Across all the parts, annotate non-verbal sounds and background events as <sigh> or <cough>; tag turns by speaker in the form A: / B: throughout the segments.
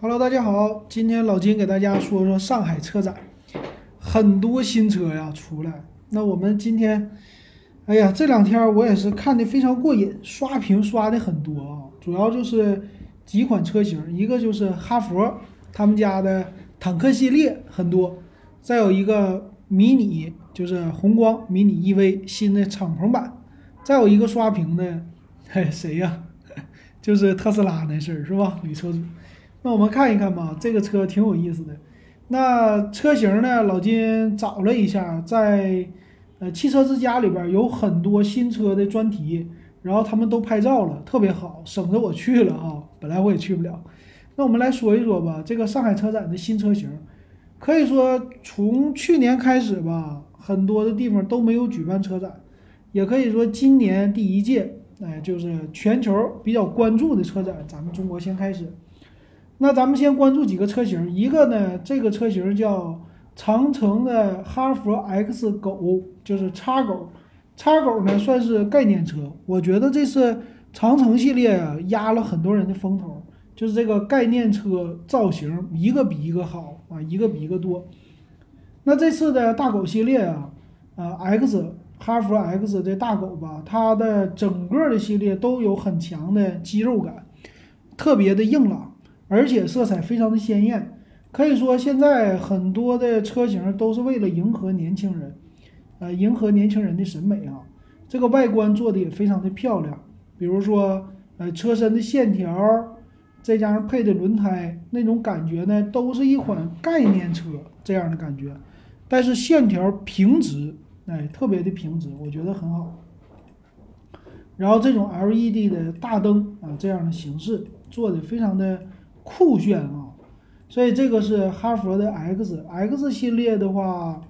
A: Hello，大家好，今天老金给大家说说上海车展，很多新车呀出来。那我们今天，哎呀，这两天我也是看的非常过瘾，刷屏刷的很多啊。主要就是几款车型，一个就是哈佛他们家的坦克系列很多，再有一个迷你，就是红光迷你 EV 新的敞篷版，再有一个刷屏的，嘿，谁呀？<laughs> 就是特斯拉那事儿是吧？女车主。那我们看一看吧，这个车挺有意思的。那车型呢，老金找了一下，在呃汽车之家里边有很多新车的专题，然后他们都拍照了，特别好，省得我去了哈。本来我也去不了。那我们来说一说吧，这个上海车展的新车型，可以说从去年开始吧，很多的地方都没有举办车展，也可以说今年第一届，哎，就是全球比较关注的车展，咱们中国先开始。那咱们先关注几个车型，一个呢，这个车型叫长城的哈弗 X 狗，就是叉狗，叉狗呢算是概念车，我觉得这次长城系列啊压了很多人的风头，就是这个概念车造型一个比一个好啊，一个比一个多。那这次的大狗系列啊，啊 X 哈弗 X 的大狗吧，它的整个的系列都有很强的肌肉感，特别的硬朗。而且色彩非常的鲜艳，可以说现在很多的车型都是为了迎合年轻人，呃，迎合年轻人的审美啊。这个外观做的也非常的漂亮，比如说，呃，车身的线条，再加上配的轮胎，那种感觉呢，都是一款概念车这样的感觉。但是线条平直，哎，特别的平直，我觉得很好。然后这种 LED 的大灯啊，这样的形式做的非常的。酷炫啊，所以这个是哈佛的 X X 系列的话，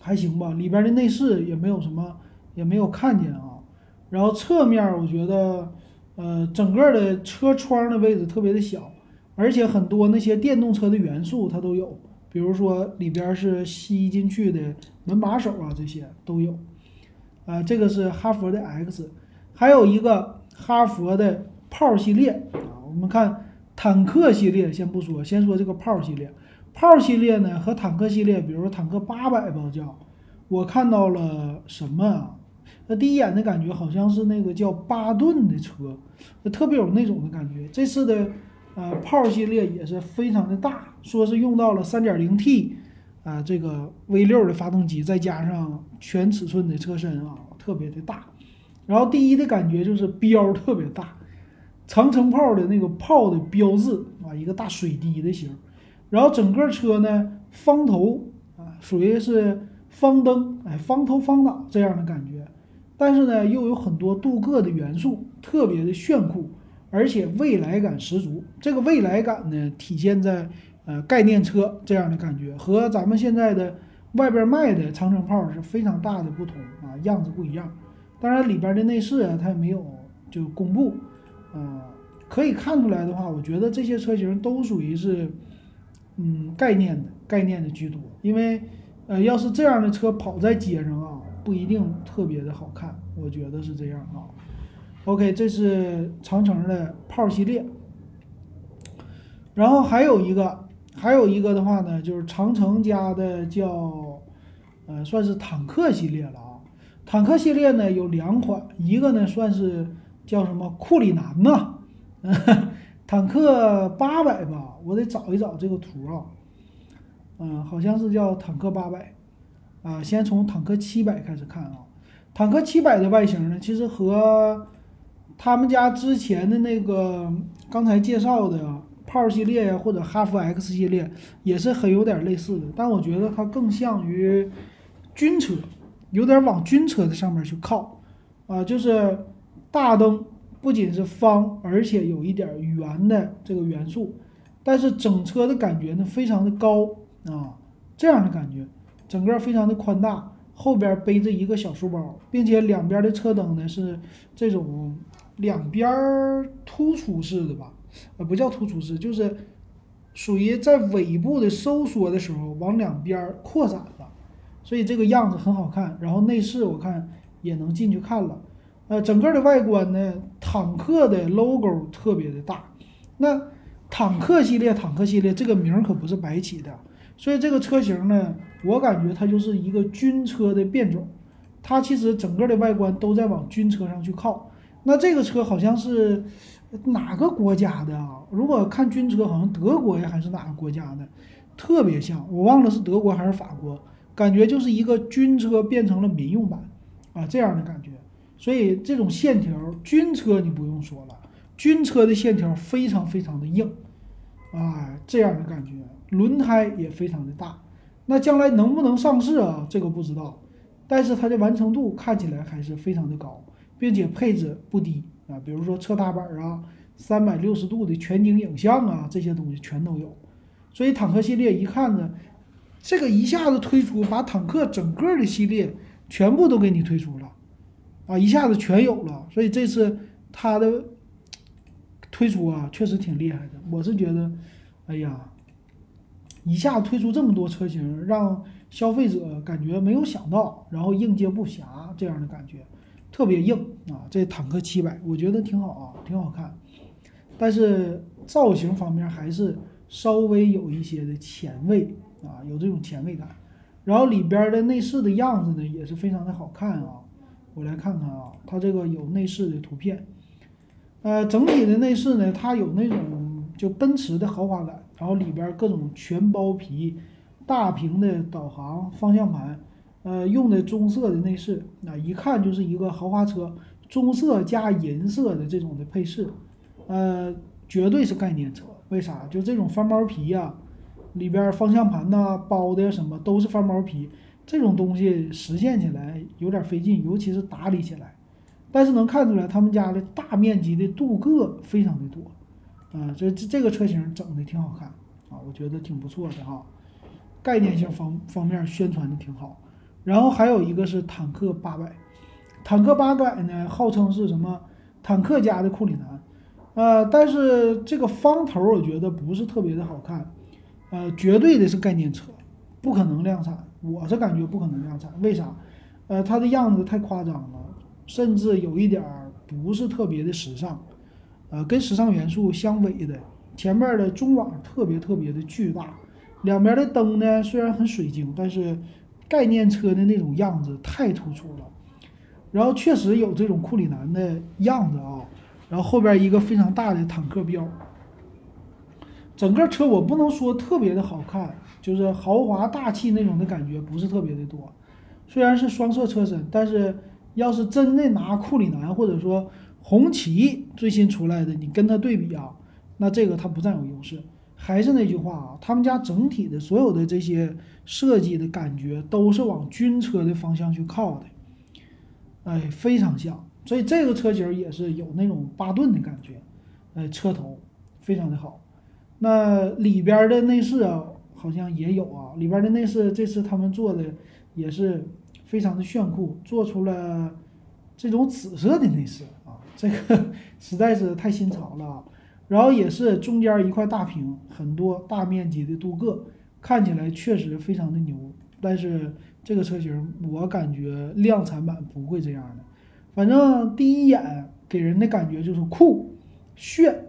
A: 还行吧，里边的内饰也没有什么，也没有看见啊。然后侧面我觉得，呃，整个的车窗的位置特别的小，而且很多那些电动车的元素它都有，比如说里边是吸进去的门把手啊，这些都有。啊，这个是哈佛的 X，还有一个哈佛的炮系列啊，我们看。坦克系列先不说，先说这个炮系列。炮系列呢和坦克系列，比如说坦克八百吧叫，我看到了什么啊？那第一眼的感觉好像是那个叫巴顿的车，特别有那种的感觉。这次的呃炮系列也是非常的大，说是用到了 3.0T 啊这个 V6 的发动机，再加上全尺寸的车身啊，特别的大。然后第一的感觉就是标特别大。长城炮的那个炮的标志啊，一个大水滴的形，然后整个车呢方头啊，属于是方灯，哎，方头方脑这样的感觉，但是呢又有很多镀铬的元素，特别的炫酷，而且未来感十足。这个未来感呢体现在呃概念车这样的感觉，和咱们现在的外边卖的长城炮是非常大的不同啊，样子不一样。当然里边的内饰啊，它也没有就公布。呃，可以看出来的话，我觉得这些车型都属于是，嗯，概念的概念的居多。因为，呃，要是这样的车跑在街上啊，不一定特别的好看，我觉得是这样啊。OK，这是长城的炮系列，然后还有一个，还有一个的话呢，就是长城家的叫，呃，算是坦克系列了啊。坦克系列呢有两款，一个呢算是。叫什么库里南呐？<laughs> 坦克八百吧，我得找一找这个图啊。嗯，好像是叫坦克八百啊。先从坦克七百开始看啊。坦克七百的外形呢，其实和他们家之前的那个刚才介绍的炮系列呀，或者哈弗 X 系列也是很有点类似的，但我觉得它更像于军车，有点往军车的上面去靠啊，就是。大灯不仅是方，而且有一点圆的这个元素，但是整车的感觉呢非常的高啊，这样的感觉，整个非常的宽大，后边背着一个小书包，并且两边的车灯呢是这种两边突出式的吧，呃不叫突出式，就是属于在尾部的收缩的时候往两边扩展了，所以这个样子很好看。然后内饰我看也能进去看了。呃，整个的外观呢，坦克的 logo 特别的大。那坦克系列，坦克系列这个名可不是白起的，所以这个车型呢，我感觉它就是一个军车的变种，它其实整个的外观都在往军车上去靠。那这个车好像是哪个国家的啊？如果看军车，好像德国呀还是哪个国家的，特别像，我忘了是德国还是法国，感觉就是一个军车变成了民用版啊这样的感觉。所以这种线条，军车你不用说了。军车的线条非常非常的硬，啊，这样的感觉，轮胎也非常的大。那将来能不能上市啊？这个不知道，但是它的完成度看起来还是非常的高，并且配置不低啊，比如说侧踏板啊、三百六十度的全景影像啊，这些东西全都有。所以坦克系列一看呢，这个一下子推出，把坦克整个的系列全部都给你推出了，啊，一下子全有了。所以这次它的。推出啊，确实挺厉害的。我是觉得，哎呀，一下推出这么多车型，让消费者感觉没有想到，然后应接不暇这样的感觉，特别硬啊。这坦克七百，我觉得挺好啊，挺好看。但是造型方面还是稍微有一些的前卫啊，有这种前卫感。然后里边的内饰的样子呢，也是非常的好看啊。我来看看啊，它这个有内饰的图片。呃，整体的内饰呢，它有那种就奔驰的豪华感，然后里边各种全包皮、大屏的导航、方向盘，呃，用的棕色的内饰，那一看就是一个豪华车，棕色加银色的这种的配饰，呃，绝对是概念车。为啥？就这种翻毛皮呀，里边方向盘呐、包的什么都是翻毛皮，这种东西实现起来有点费劲，尤其是打理起来。但是能看出来，他们家的大面积的镀铬非常的多，啊，这这这个车型整的挺好看啊，我觉得挺不错的哈，概念性方方面宣传的挺好。然后还有一个是坦克八百，坦克八百呢，号称是什么坦克家的库里南，呃，但是这个方头我觉得不是特别的好看，呃，绝对的是概念车，不可能量产，我是感觉不可能量产，为啥？呃，它的样子太夸张了。甚至有一点儿不是特别的时尚，呃，跟时尚元素相违的。前面的中网特别特别的巨大，两边的灯呢虽然很水晶，但是概念车的那种样子太突出了。然后确实有这种库里南的样子啊，然后后边一个非常大的坦克标。整个车我不能说特别的好看，就是豪华大气那种的感觉不是特别的多。虽然是双色车身，但是。要是真的拿库里南或者说红旗最新出来的，你跟它对比啊，那这个它不占有优势。还是那句话啊，他们家整体的所有的这些设计的感觉都是往军车的方向去靠的，哎，非常像。所以这个车型也是有那种巴顿的感觉，呃，车头非常的好。那里边的内饰啊，好像也有啊，里边的内饰这次他们做的也是。非常的炫酷，做出了这种紫色的内饰啊，这个 <laughs> 实在是太新潮了。然后也是中间一块大屏，很多大面积的镀铬，看起来确实非常的牛。但是这个车型我感觉量产版不会这样的，反正第一眼给人的感觉就是酷炫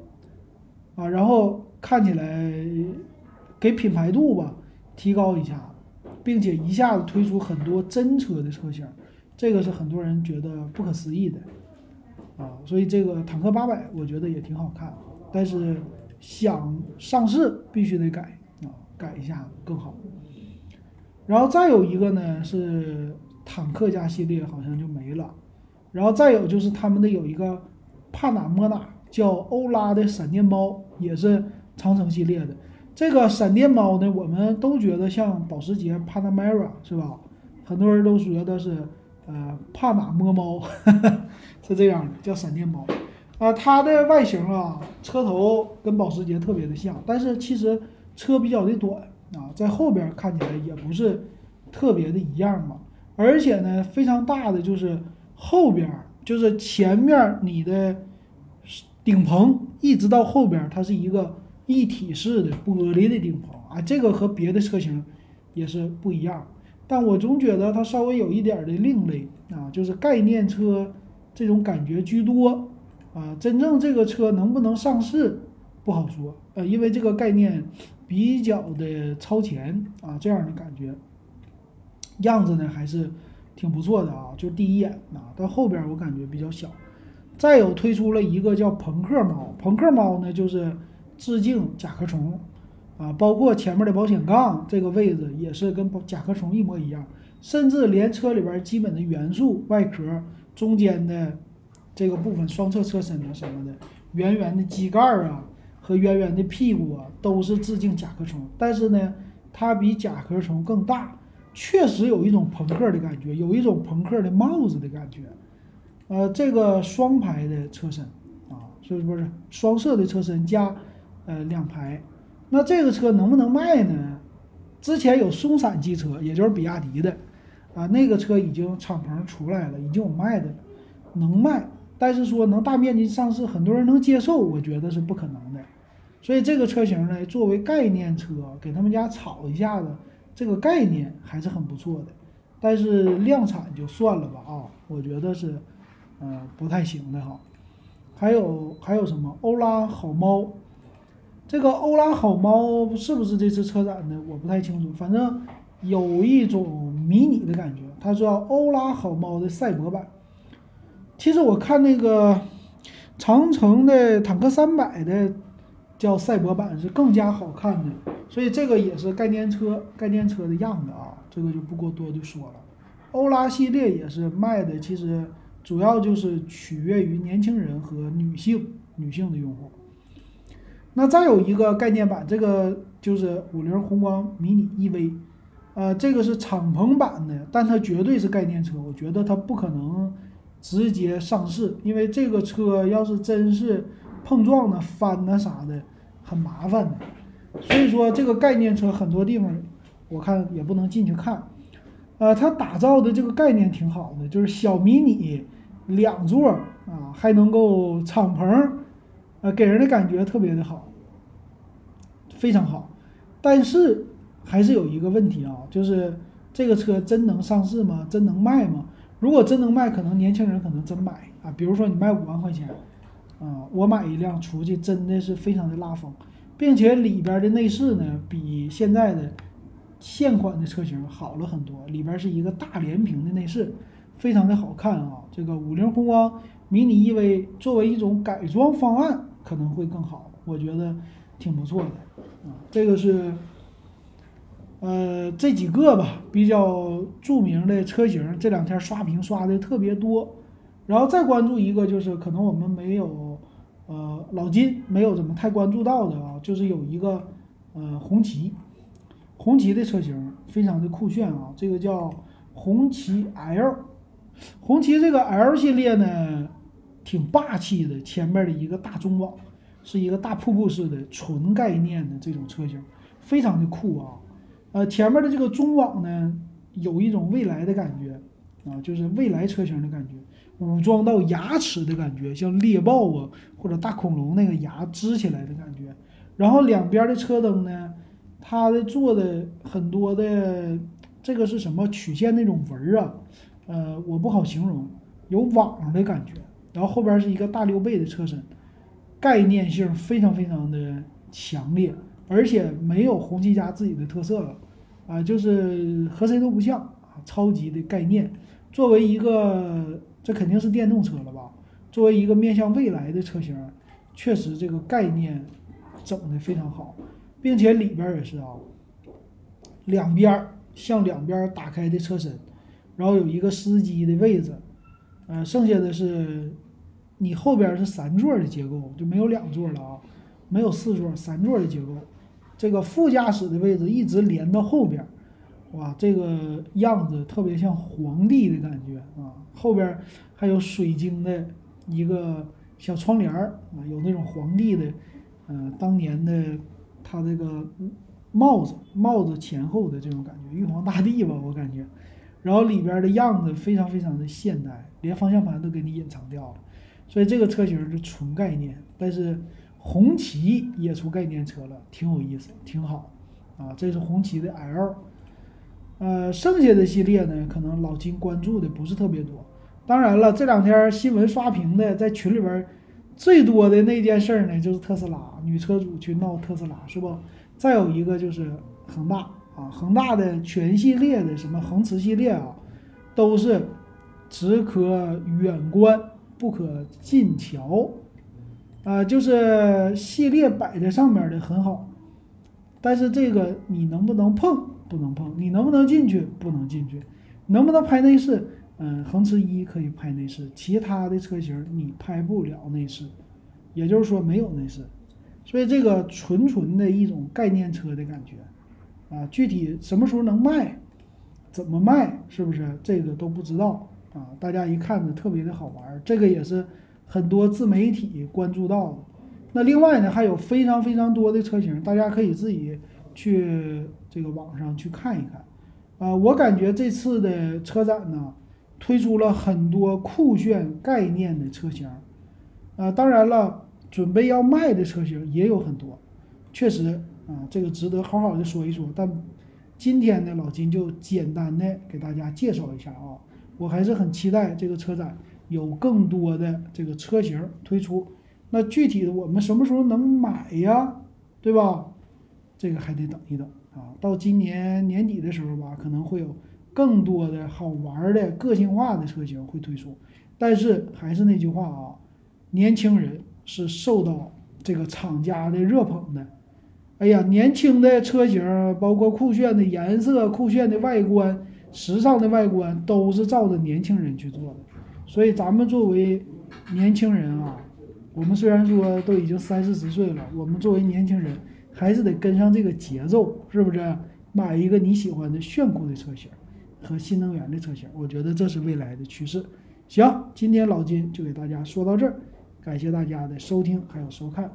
A: 啊，然后看起来给品牌度吧提高一下。并且一下子推出很多真车的车型，这个是很多人觉得不可思议的，啊，所以这个坦克八百我觉得也挺好看，但是想上市必须得改啊，改一下更好。然后再有一个呢是坦克家系列好像就没了，然后再有就是他们的有一个帕纳莫纳叫欧拉的闪电猫，也是长城系列的。这个闪电猫呢，我们都觉得像保时捷 Panamera 是吧？很多人都觉得是呃帕马摸猫，<laughs> 是这样的，叫闪电猫。啊，它的外形啊，车头跟保时捷特别的像，但是其实车比较的短啊，在后边看起来也不是特别的一样嘛。而且呢，非常大的就是后边，就是前面你的顶棚一直到后边，它是一个。一体式的玻璃的顶棚啊，这个和别的车型也是不一样，但我总觉得它稍微有一点的另类。啊，就是概念车这种感觉居多。啊。真正这个车能不能上市不好说，呃，因为这个概念比较的超前啊，这样的感觉，样子呢还是挺不错的啊，就第一眼啊，到后边我感觉比较小。再有推出了一个叫朋克猫，朋克猫呢就是致敬甲壳虫啊，包括前面的保险杠这个位置也是跟甲壳虫一模一样，甚至连车里边基本的元素外壳中间的这个部分双侧车身啊什么的，圆圆的机盖啊和圆圆的屁股啊都是致敬甲壳虫，但是呢它比甲壳虫更大，确实有一种朋克的感觉，有一种朋克的帽子的感觉。呃，这个双排的车身啊，是不是双色的车身加呃两排？那这个车能不能卖呢？之前有松散机车，也就是比亚迪的啊，那个车已经敞篷出来了，已经有卖的，能卖。但是说能大面积上市，很多人能接受，我觉得是不可能的。所以这个车型呢，作为概念车，给他们家炒一下子，这个概念还是很不错的。但是量产就算了吧啊，我觉得是。嗯，不太行的哈，还有还有什么欧拉好猫？这个欧拉好猫是不是这次车展的？我不太清楚，反正有一种迷你的感觉。它叫欧拉好猫的赛博版。其实我看那个长城的坦克三百的叫赛博版是更加好看的，所以这个也是概念车概念车的样子啊，这个就不过多的说了。欧拉系列也是卖的，其实。主要就是取悦于年轻人和女性女性的用户。那再有一个概念版，这个就是五菱宏光迷你 EV，呃，这个是敞篷版的，但它绝对是概念车，我觉得它不可能直接上市，因为这个车要是真是碰撞呢、翻呢啥的，很麻烦的。所以说这个概念车很多地方我看也不能进去看。呃，它打造的这个概念挺好的，就是小迷你两座啊，还能够敞篷，呃，给人的感觉特别的好，非常好。但是还是有一个问题啊，就是这个车真能上市吗？真能卖吗？如果真能卖，可能年轻人可能真买啊。比如说你卖五万块钱，啊，我买一辆出去真的是非常的拉风，并且里边的内饰呢，比现在的。现款的车型好了很多，里边是一个大连屏的内饰，非常的好看啊。这个五菱宏光迷你 EV 作为一种改装方案可能会更好，我觉得挺不错的啊。这个是呃这几个吧比较著名的车型，这两天刷屏刷的特别多。然后再关注一个就是可能我们没有呃老金没有怎么太关注到的啊，就是有一个呃红旗。红旗的车型非常的酷炫啊，这个叫红旗 L，红旗这个 L 系列呢，挺霸气的，前面的一个大中网，是一个大瀑布式的纯概念的这种车型，非常的酷啊。呃，前面的这个中网呢，有一种未来的感觉啊，就是未来车型的感觉，武装到牙齿的感觉，像猎豹啊或者大恐龙那个牙支起来的感觉。然后两边的车灯呢。它的做的很多的这个是什么曲线那种纹儿啊？呃，我不好形容，有网的感觉。然后后边是一个大溜背的车身，概念性非常非常的强烈，而且没有红旗家自己的特色了啊，就是和谁都不像啊，超级的概念。作为一个，这肯定是电动车了吧？作为一个面向未来的车型，确实这个概念整的非常好。并且里边也是啊，两边向两边打开的车身，然后有一个司机的位置，呃，剩下的是你后边是三座的结构，就没有两座了啊，没有四座，三座的结构。这个副驾驶的位置一直连到后边，哇，这个样子特别像皇帝的感觉啊。后边还有水晶的一个小窗帘儿啊，有那种皇帝的，呃，当年的。它这个帽子，帽子前后的这种感觉，玉皇大帝吧，我感觉。然后里边的样子非常非常的现代，连方向盘都给你隐藏掉了。所以这个车型是纯概念，但是红旗也出概念车了，挺有意思，挺好啊。这是红旗的 L，呃，剩下的系列呢，可能老金关注的不是特别多。当然了，这两天新闻刷屏的，在群里边最多的那件事呢，就是特斯拉女车主去闹特斯拉，是不？再有一个就是恒大啊，恒大的全系列的什么恒驰系列啊，都是只可远观不可近瞧，啊，就是系列摆在上面的很好，但是这个你能不能碰？不能碰。你能不能进去？不能进去。能不能拍内饰？嗯，恒驰一可以拍内饰，其他的车型你拍不了内饰，也就是说没有内饰。所以这个纯纯的一种概念车的感觉，啊，具体什么时候能卖，怎么卖，是不是这个都不知道啊？大家一看着特别的好玩，这个也是很多自媒体关注到的。那另外呢，还有非常非常多的车型，大家可以自己去这个网上去看一看。啊，我感觉这次的车展呢，推出了很多酷炫概念的车型，啊，当然了。准备要卖的车型也有很多，确实啊，这个值得好好的说一说。但今天呢，老金就简单的给大家介绍一下啊，我还是很期待这个车展有更多的这个车型推出。那具体的我们什么时候能买呀？对吧？这个还得等一等啊，到今年年底的时候吧，可能会有更多的好玩的个性化的车型会推出。但是还是那句话啊，年轻人。是受到这个厂家的热捧的，哎呀，年轻的车型，包括酷炫的颜色、酷炫的外观、时尚的外观，都是照着年轻人去做的。所以咱们作为年轻人啊，我们虽然说都已经三四十岁了，我们作为年轻人还是得跟上这个节奏，是不是？买一个你喜欢的炫酷的车型和新能源的车型，我觉得这是未来的趋势。行，今天老金就给大家说到这儿。感谢大家的收听还有收看。